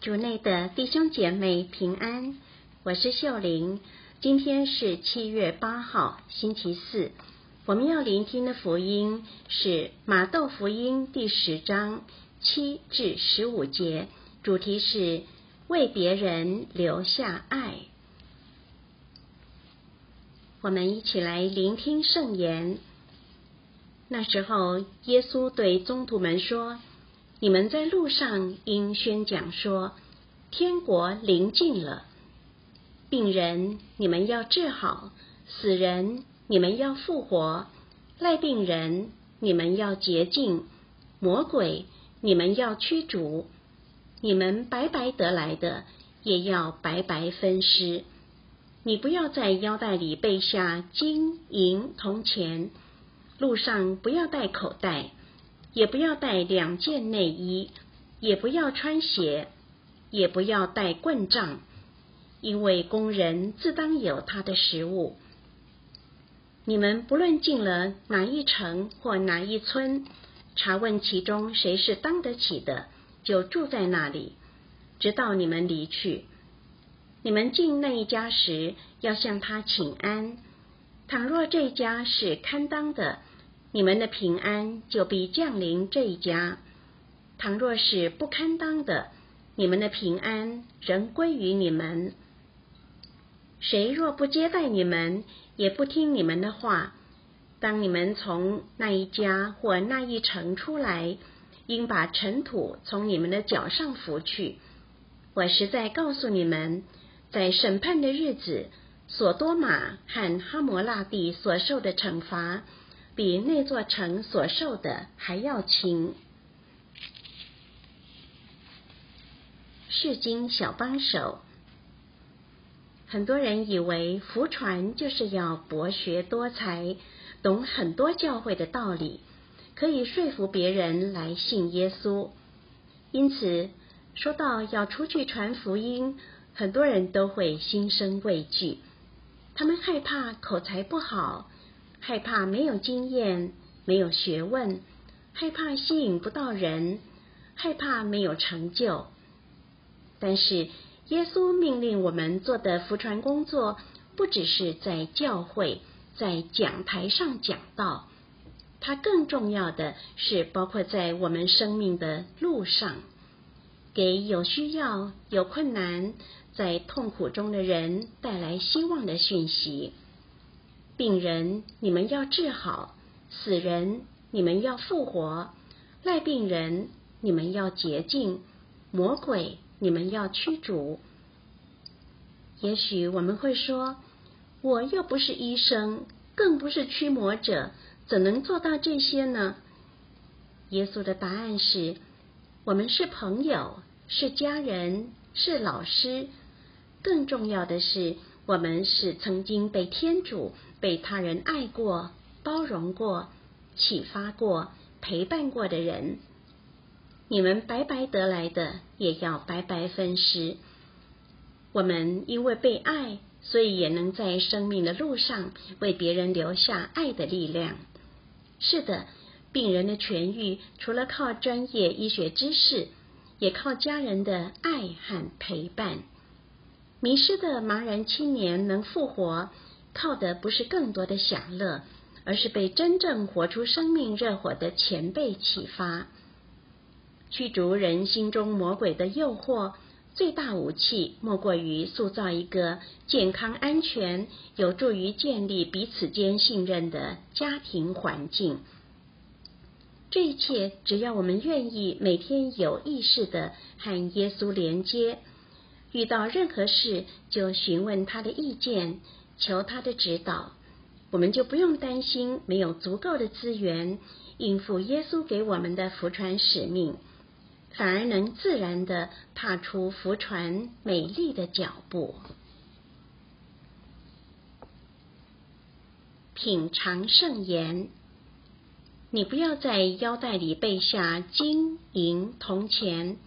主内的弟兄姐妹平安，我是秀玲。今天是七月八号，星期四。我们要聆听的福音是马窦福音第十章七至十五节，主题是为别人留下爱。我们一起来聆听圣言。那时候，耶稣对宗徒们说。你们在路上应宣讲说，天国临近了。病人你们要治好，死人你们要复活，赖病人你们要洁净，魔鬼你们要驱逐。你们白白得来的，也要白白分施。你不要在腰带里备下金银铜钱，路上不要带口袋。也不要带两件内衣，也不要穿鞋，也不要带棍杖，因为工人自当有他的食物。你们不论进了哪一城或哪一村，查问其中谁是当得起的，就住在那里，直到你们离去。你们进那一家时，要向他请安。倘若这家是堪当的，你们的平安就必降临这一家。倘若是不堪当的，你们的平安仍归于你们。谁若不接待你们，也不听你们的话，当你们从那一家或那一城出来，应把尘土从你们的脚上拂去。我实在告诉你们，在审判的日子，索多玛和哈摩拉地所受的惩罚。比那座城所受的还要轻。世经小帮手，很多人以为福传就是要博学多才，懂很多教会的道理，可以说服别人来信耶稣。因此，说到要出去传福音，很多人都会心生畏惧，他们害怕口才不好。害怕没有经验、没有学问，害怕吸引不到人，害怕没有成就。但是耶稣命令我们做的福传工作，不只是在教会、在讲台上讲道，它更重要的是包括在我们生命的路上，给有需要、有困难、在痛苦中的人带来希望的讯息。病人，你们要治好；死人，你们要复活；赖病人，你们要洁净；魔鬼，你们要驱逐。也许我们会说：“我又不是医生，更不是驱魔者，怎能做到这些呢？”耶稣的答案是：我们是朋友，是家人，是老师。更重要的是，我们是曾经被天主。被他人爱过、包容过、启发过、陪伴过的人，你们白白得来的，也要白白分施。我们因为被爱，所以也能在生命的路上为别人留下爱的力量。是的，病人的痊愈，除了靠专业医学知识，也靠家人的爱和陪伴。迷失的茫然青年能复活。靠的不是更多的享乐，而是被真正活出生命热火的前辈启发。驱逐人心中魔鬼的诱惑，最大武器莫过于塑造一个健康、安全、有助于建立彼此间信任的家庭环境。这一切，只要我们愿意每天有意识的和耶稣连接，遇到任何事就询问他的意见。求他的指导，我们就不用担心没有足够的资源应付耶稣给我们的福传使命，反而能自然的踏出福传美丽的脚步。品尝圣言，你不要在腰带里备下金银铜钱，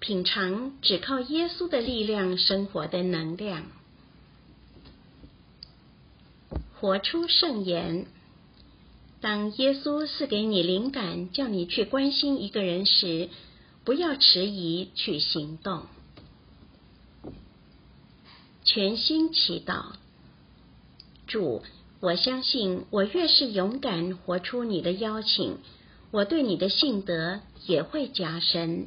品尝只靠耶稣的力量生活的能量。活出圣言。当耶稣赐给你灵感，叫你去关心一个人时，不要迟疑去行动。全心祈祷。主，我相信我越是勇敢活出你的邀请，我对你的信德也会加深。